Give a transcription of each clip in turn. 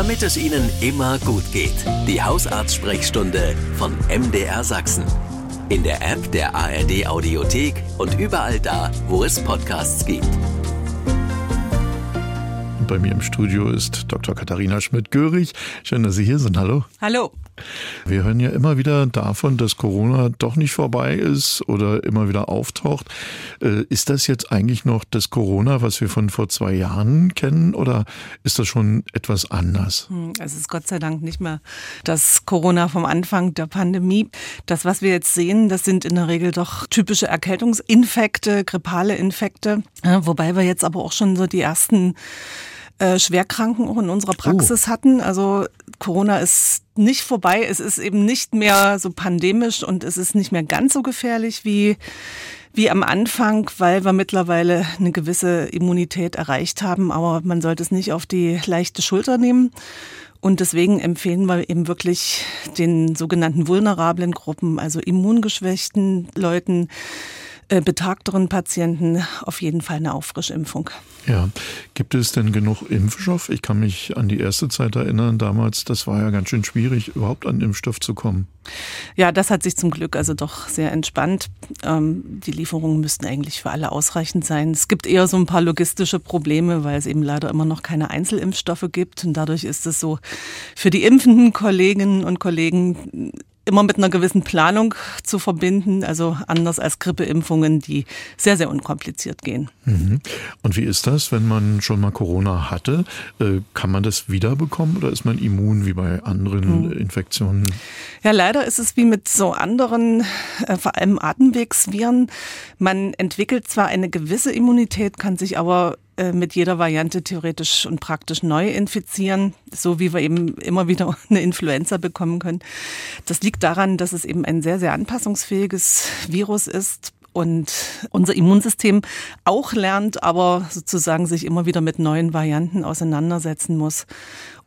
damit es Ihnen immer gut geht. Die Hausarzt-Sprechstunde von MDR Sachsen. In der App der ARD Audiothek und überall da, wo es Podcasts gibt. Bei mir im Studio ist Dr. Katharina Schmidt-Görig. Schön, dass Sie hier sind. Hallo. Hallo. Wir hören ja immer wieder davon, dass Corona doch nicht vorbei ist oder immer wieder auftaucht. Äh, ist das jetzt eigentlich noch das Corona, was wir von vor zwei Jahren kennen oder ist das schon etwas anders? Hm, es ist Gott sei Dank nicht mehr das Corona vom Anfang der Pandemie. Das, was wir jetzt sehen, das sind in der Regel doch typische Erkältungsinfekte, grippale Infekte, wobei wir jetzt aber auch schon so die ersten äh, Schwerkranken auch in unserer Praxis oh. hatten. Also Corona ist nicht vorbei. Es ist eben nicht mehr so pandemisch und es ist nicht mehr ganz so gefährlich wie wie am Anfang, weil wir mittlerweile eine gewisse Immunität erreicht haben. Aber man sollte es nicht auf die leichte Schulter nehmen. Und deswegen empfehlen wir eben wirklich den sogenannten vulnerablen Gruppen, also immungeschwächten Leuten, betagteren Patienten auf jeden Fall eine Auffrischimpfung. Ja, gibt es denn genug Impfstoff? Ich kann mich an die erste Zeit erinnern, damals, das war ja ganz schön schwierig, überhaupt an Impfstoff zu kommen. Ja, das hat sich zum Glück also doch sehr entspannt. Ähm, die Lieferungen müssten eigentlich für alle ausreichend sein. Es gibt eher so ein paar logistische Probleme, weil es eben leider immer noch keine Einzelimpfstoffe gibt. Und dadurch ist es so für die impfenden Kolleginnen und Kollegen immer mit einer gewissen Planung zu verbinden, also anders als Grippeimpfungen, die sehr, sehr unkompliziert gehen. Mhm. Und wie ist das, wenn man schon mal Corona hatte? Äh, kann man das wiederbekommen oder ist man immun wie bei anderen mhm. Infektionen? Ja, leider ist es wie mit so anderen, äh, vor allem Atemwegsviren. Man entwickelt zwar eine gewisse Immunität, kann sich aber mit jeder Variante theoretisch und praktisch neu infizieren, so wie wir eben immer wieder eine Influenza bekommen können. Das liegt daran, dass es eben ein sehr, sehr anpassungsfähiges Virus ist, und unser Immunsystem auch lernt, aber sozusagen sich immer wieder mit neuen Varianten auseinandersetzen muss.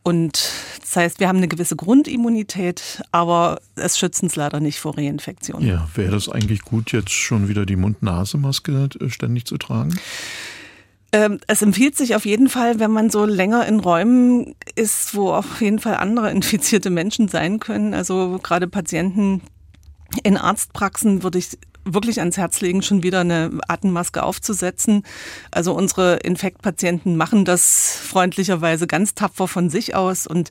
Und das heißt, wir haben eine gewisse Grundimmunität, aber es schützt uns leider nicht vor Reinfektionen. Ja, wäre das eigentlich gut, jetzt schon wieder die Mund-Nase-Maske äh, ständig zu tragen? Ähm, es empfiehlt sich auf jeden Fall, wenn man so länger in Räumen ist, wo auf jeden Fall andere infizierte Menschen sein können. Also gerade Patienten in Arztpraxen würde ich wirklich ans Herz legen, schon wieder eine Atemmaske aufzusetzen. Also unsere Infektpatienten machen das freundlicherweise ganz tapfer von sich aus und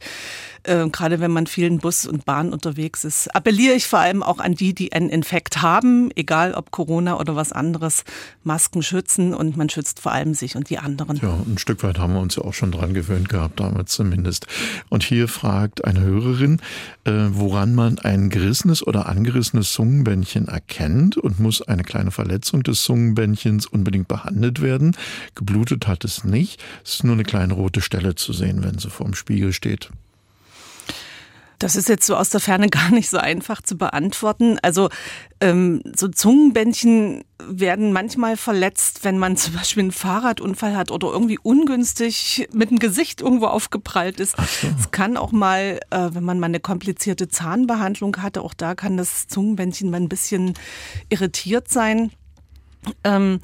äh, gerade wenn man vielen Bus und Bahn unterwegs ist, appelliere ich vor allem auch an die, die einen Infekt haben, egal ob Corona oder was anderes, Masken schützen und man schützt vor allem sich und die anderen. Ja, ein Stück weit haben wir uns ja auch schon dran gewöhnt gehabt, damals zumindest. Und hier fragt eine Hörerin, äh, woran man ein gerissenes oder angerissenes Zungenbändchen erkennt und muss eine kleine Verletzung des Zungenbändchens unbedingt behandelt werden. Geblutet hat es nicht. Es ist nur eine kleine rote Stelle zu sehen, wenn sie vorm Spiegel steht. Das ist jetzt so aus der Ferne gar nicht so einfach zu beantworten. Also ähm, so Zungenbändchen werden manchmal verletzt, wenn man zum Beispiel einen Fahrradunfall hat oder irgendwie ungünstig mit dem Gesicht irgendwo aufgeprallt ist. Es so. kann auch mal, äh, wenn man mal eine komplizierte Zahnbehandlung hatte, auch da kann das Zungenbändchen mal ein bisschen irritiert sein. Ähm,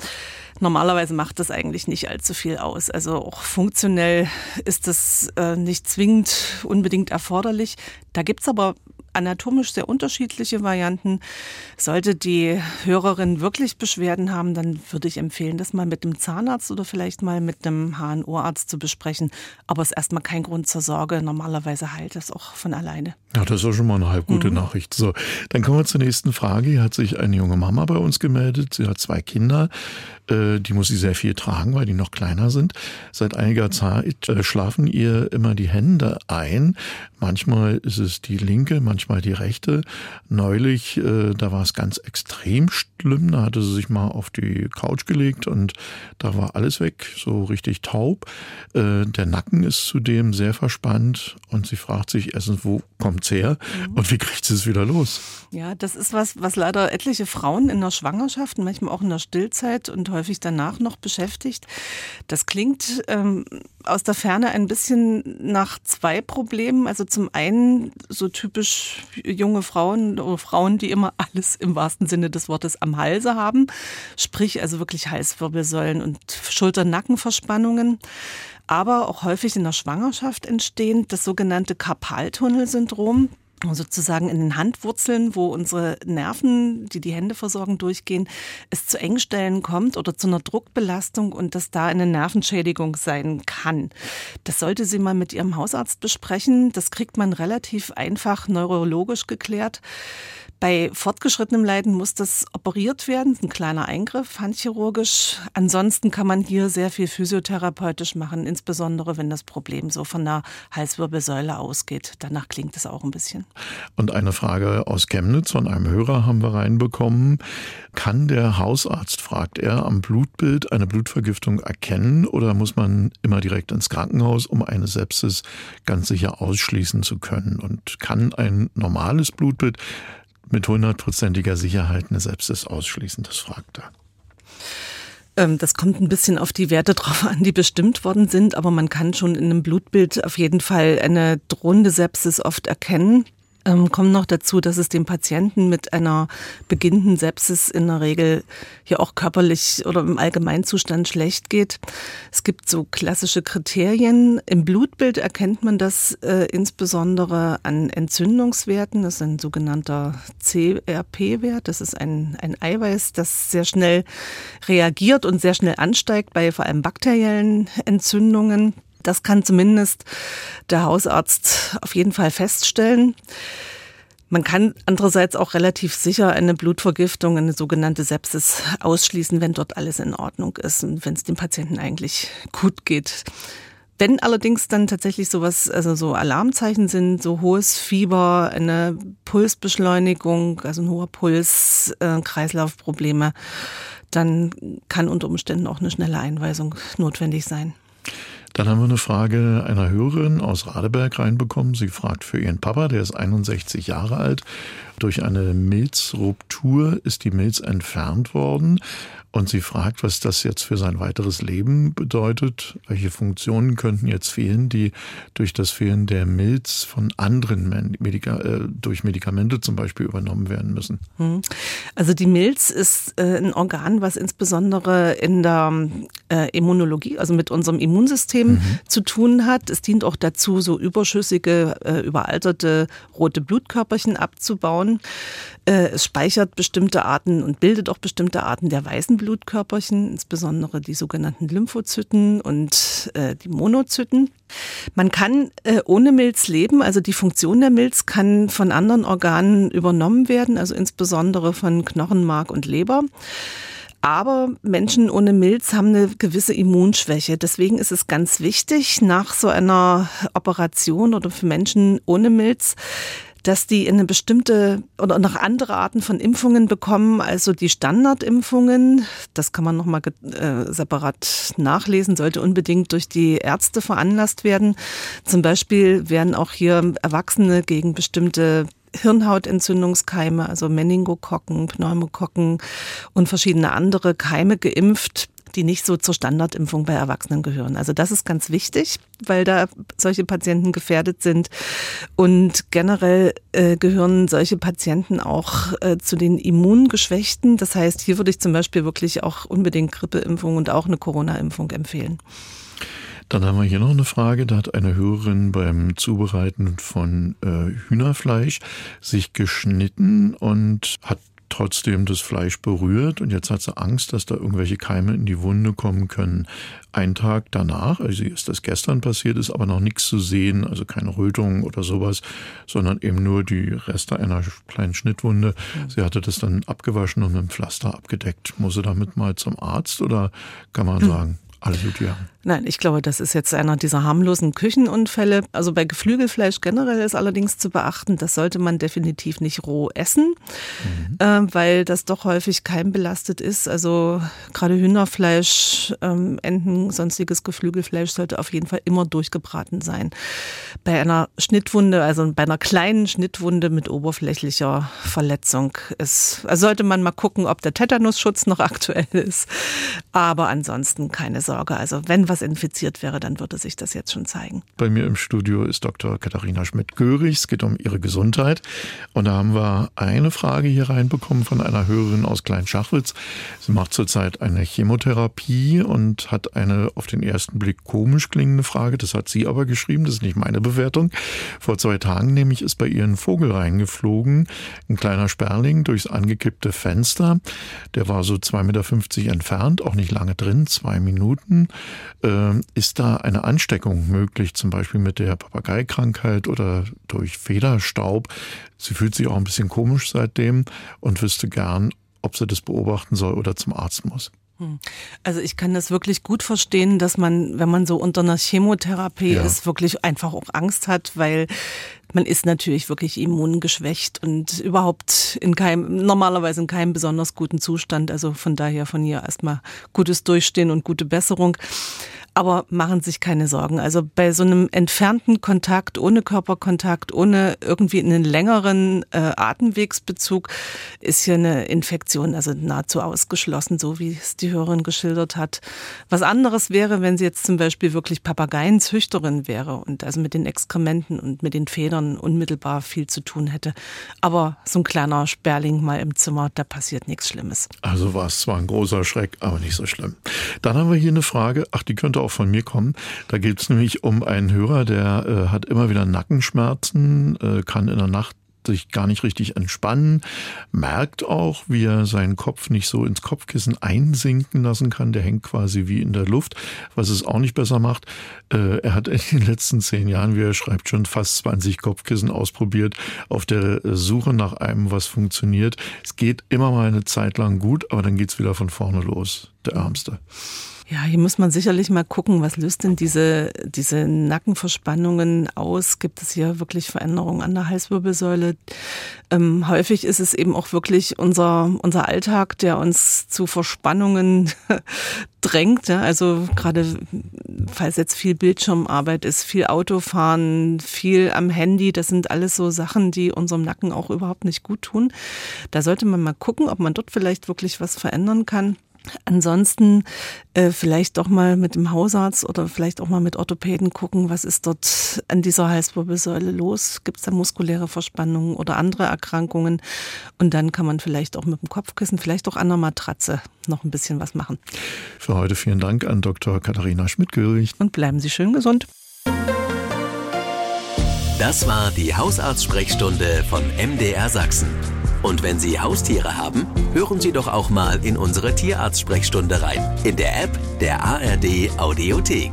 normalerweise macht das eigentlich nicht allzu viel aus. Also auch funktionell ist das äh, nicht zwingend unbedingt erforderlich. Da gibt's aber anatomisch sehr unterschiedliche Varianten. Sollte die Hörerin wirklich Beschwerden haben, dann würde ich empfehlen, das mal mit dem Zahnarzt oder vielleicht mal mit einem HNO-Arzt zu besprechen. Aber es ist erstmal kein Grund zur Sorge. Normalerweise heilt es auch von alleine. Ja, das ist auch schon mal eine halb gute mhm. Nachricht. So, dann kommen wir zur nächsten Frage. Hier hat sich eine junge Mama bei uns gemeldet. Sie hat zwei Kinder. Äh, die muss sie sehr viel tragen, weil die noch kleiner sind. Seit einiger Zeit äh, schlafen ihr immer die Hände ein. Manchmal ist es die linke, manchmal die rechte. Neulich, äh, da war es ganz extrem schlimm. Da hatte sie sich mal auf die Couch gelegt und da war alles weg, so richtig taub. Der Nacken ist zudem sehr verspannt und sie fragt sich erstens, wo kommt's her mhm. und wie kriegt sie es wieder los? Ja, das ist was, was leider etliche Frauen in der Schwangerschaft, manchmal auch in der Stillzeit und häufig danach noch beschäftigt. Das klingt ähm, aus der Ferne ein bisschen nach zwei Problemen. Also zum einen so typisch junge Frauen oder Frauen, die immer alles im wahrsten Sinne des Wortes am Halse haben. Sprich also wirklich Halswirbelsäulen und Schulter-Nackenverspannungen. aber auch häufig in der Schwangerschaft entstehen, das sogenannte Karpaltunnelsyndrom sozusagen in den Handwurzeln, wo unsere Nerven, die die Hände versorgen, durchgehen, es zu Engstellen kommt oder zu einer Druckbelastung und dass da eine Nervenschädigung sein kann. Das sollte sie mal mit ihrem Hausarzt besprechen. Das kriegt man relativ einfach neurologisch geklärt. Bei fortgeschrittenem Leiden muss das operiert werden, ein kleiner Eingriff, handchirurgisch. Ansonsten kann man hier sehr viel physiotherapeutisch machen, insbesondere wenn das Problem so von der Halswirbelsäule ausgeht. Danach klingt es auch ein bisschen. Und eine Frage aus Chemnitz von einem Hörer haben wir reinbekommen. Kann der Hausarzt, fragt er, am Blutbild eine Blutvergiftung erkennen oder muss man immer direkt ins Krankenhaus, um eine Sepsis ganz sicher ausschließen zu können? Und kann ein normales Blutbild mit hundertprozentiger Sicherheit eine Sepsis ausschließen? Das fragt er. Ähm, das kommt ein bisschen auf die Werte drauf an, die bestimmt worden sind, aber man kann schon in einem Blutbild auf jeden Fall eine drohende Sepsis oft erkennen. Ähm, kommt noch dazu, dass es dem Patienten mit einer beginnenden Sepsis in der Regel hier auch körperlich oder im Allgemeinzustand schlecht geht. Es gibt so klassische Kriterien. Im Blutbild erkennt man das äh, insbesondere an Entzündungswerten. Das ist ein sogenannter CRP-Wert. Das ist ein, ein Eiweiß, das sehr schnell reagiert und sehr schnell ansteigt bei vor allem bakteriellen Entzündungen. Das kann zumindest der Hausarzt auf jeden Fall feststellen. Man kann andererseits auch relativ sicher eine Blutvergiftung, eine sogenannte Sepsis ausschließen, wenn dort alles in Ordnung ist und wenn es dem Patienten eigentlich gut geht. Wenn allerdings dann tatsächlich sowas, also so Alarmzeichen sind, so hohes Fieber, eine Pulsbeschleunigung, also ein hoher Puls, äh, Kreislaufprobleme, dann kann unter Umständen auch eine schnelle Einweisung notwendig sein. Dann haben wir eine Frage einer Hörerin aus Radeberg reinbekommen. Sie fragt für ihren Papa, der ist 61 Jahre alt. Durch eine Milzruptur ist die Milz entfernt worden. Und sie fragt, was das jetzt für sein weiteres Leben bedeutet. Welche Funktionen könnten jetzt fehlen, die durch das Fehlen der Milz von anderen Medika äh, durch Medikamente zum Beispiel übernommen werden müssen? Hm. Also die Milz ist äh, ein Organ, was insbesondere in der äh, Immunologie, also mit unserem Immunsystem mhm. zu tun hat. Es dient auch dazu, so überschüssige, überalterte rote Blutkörperchen abzubauen. Äh, es speichert bestimmte Arten und bildet auch bestimmte Arten der weißen Blutkörperchen, insbesondere die sogenannten Lymphozyten und äh, die Monozyten. Man kann äh, ohne Milz leben, also die Funktion der Milz kann von anderen Organen übernommen werden, also insbesondere von Knochenmark und Leber. Aber Menschen ohne Milz haben eine gewisse Immunschwäche. Deswegen ist es ganz wichtig, nach so einer Operation oder für Menschen ohne Milz, dass die eine bestimmte oder noch andere Arten von Impfungen bekommen, also die Standardimpfungen. Das kann man nochmal äh, separat nachlesen, sollte unbedingt durch die Ärzte veranlasst werden. Zum Beispiel werden auch hier Erwachsene gegen bestimmte Hirnhautentzündungskeime, also Meningokokken, Pneumokokken und verschiedene andere Keime geimpft die nicht so zur Standardimpfung bei Erwachsenen gehören. Also das ist ganz wichtig, weil da solche Patienten gefährdet sind. Und generell äh, gehören solche Patienten auch äh, zu den Immungeschwächten. Das heißt, hier würde ich zum Beispiel wirklich auch unbedingt Grippeimpfung und auch eine Corona-Impfung empfehlen. Dann haben wir hier noch eine Frage. Da hat eine Hörerin beim Zubereiten von äh, Hühnerfleisch sich geschnitten und hat trotzdem das Fleisch berührt und jetzt hat sie Angst, dass da irgendwelche Keime in die Wunde kommen können. Ein Tag danach, also ist das gestern passiert, ist aber noch nichts zu sehen, also keine Rötung oder sowas, sondern eben nur die Reste einer kleinen Schnittwunde. Sie hatte das dann abgewaschen und mit dem Pflaster abgedeckt. Muss sie damit mal zum Arzt oder kann man sagen, alles gut, ja. Nein, ich glaube, das ist jetzt einer dieser harmlosen Küchenunfälle. Also bei Geflügelfleisch generell ist allerdings zu beachten, das sollte man definitiv nicht roh essen, mhm. äh, weil das doch häufig keimbelastet ist. Also gerade Hühnerfleisch, ähm, Enten, sonstiges Geflügelfleisch sollte auf jeden Fall immer durchgebraten sein. Bei einer Schnittwunde, also bei einer kleinen Schnittwunde mit oberflächlicher Verletzung ist, also sollte man mal gucken, ob der Tetanusschutz noch aktuell ist. Aber ansonsten keine Sorge. Also wenn was infiziert wäre, dann würde sich das jetzt schon zeigen. Bei mir im Studio ist Dr. Katharina Schmidt-Görig. Es geht um ihre Gesundheit. Und da haben wir eine Frage hier reinbekommen von einer Hörerin aus Kleinschachwitz. Sie macht zurzeit eine Chemotherapie und hat eine auf den ersten Blick komisch klingende Frage. Das hat sie aber geschrieben. Das ist nicht meine Bewertung. Vor zwei Tagen nämlich ist bei ihr ein Vogel reingeflogen. Ein kleiner Sperling durchs angekippte Fenster. Der war so 2,50 Meter entfernt, auch nicht lange drin, zwei Minuten. Äh, ist da eine Ansteckung möglich, zum Beispiel mit der Papageikrankheit oder durch Federstaub? Sie fühlt sich auch ein bisschen komisch seitdem und wüsste gern, ob sie das beobachten soll oder zum Arzt muss. Hm. Also ich kann das wirklich gut verstehen, dass man, wenn man so unter einer Chemotherapie ja. ist, wirklich einfach auch Angst hat, weil man ist natürlich wirklich immungeschwächt und überhaupt in keinem, normalerweise in keinem besonders guten Zustand. Also von daher von hier erstmal gutes Durchstehen und gute Besserung. Aber machen sich keine Sorgen. Also bei so einem entfernten Kontakt, ohne Körperkontakt, ohne irgendwie einen längeren äh, Atemwegsbezug, ist hier eine Infektion also nahezu ausgeschlossen, so wie es die Hörerin geschildert hat. Was anderes wäre, wenn sie jetzt zum Beispiel wirklich Papageienzüchterin wäre und also mit den Exkrementen und mit den Federn unmittelbar viel zu tun hätte. Aber so ein kleiner Sperling mal im Zimmer, da passiert nichts Schlimmes. Also war es zwar ein großer Schreck, aber nicht so schlimm. Dann haben wir hier eine Frage, ach, die könnte auch von mir kommen. Da geht es nämlich um einen Hörer, der äh, hat immer wieder Nackenschmerzen, äh, kann in der Nacht sich gar nicht richtig entspannen, merkt auch, wie er seinen Kopf nicht so ins Kopfkissen einsinken lassen kann. Der hängt quasi wie in der Luft, was es auch nicht besser macht. Äh, er hat in den letzten zehn Jahren, wie er schreibt, schon fast 20 Kopfkissen ausprobiert, auf der Suche nach einem, was funktioniert. Es geht immer mal eine Zeit lang gut, aber dann geht's wieder von vorne los. Der Ärmste. Ja, hier muss man sicherlich mal gucken, was löst denn diese, diese Nackenverspannungen aus? Gibt es hier wirklich Veränderungen an der Halswirbelsäule? Ähm, häufig ist es eben auch wirklich unser, unser Alltag, der uns zu Verspannungen drängt. Ja? Also gerade, falls jetzt viel Bildschirmarbeit ist, viel Autofahren, viel am Handy, das sind alles so Sachen, die unserem Nacken auch überhaupt nicht gut tun. Da sollte man mal gucken, ob man dort vielleicht wirklich was verändern kann. Ansonsten äh, vielleicht doch mal mit dem Hausarzt oder vielleicht auch mal mit Orthopäden gucken, was ist dort an dieser Halswirbelsäule los? Gibt es da muskuläre Verspannungen oder andere Erkrankungen? Und dann kann man vielleicht auch mit dem Kopfkissen, vielleicht auch an der Matratze noch ein bisschen was machen. Für heute vielen Dank an Dr. Katharina Schmidt-Görig. Und bleiben Sie schön gesund. Das war die Hausarztsprechstunde von MDR Sachsen. Und wenn Sie Haustiere haben, hören Sie doch auch mal in unsere Tierarzt-Sprechstunde rein. In der App der ARD Audiothek.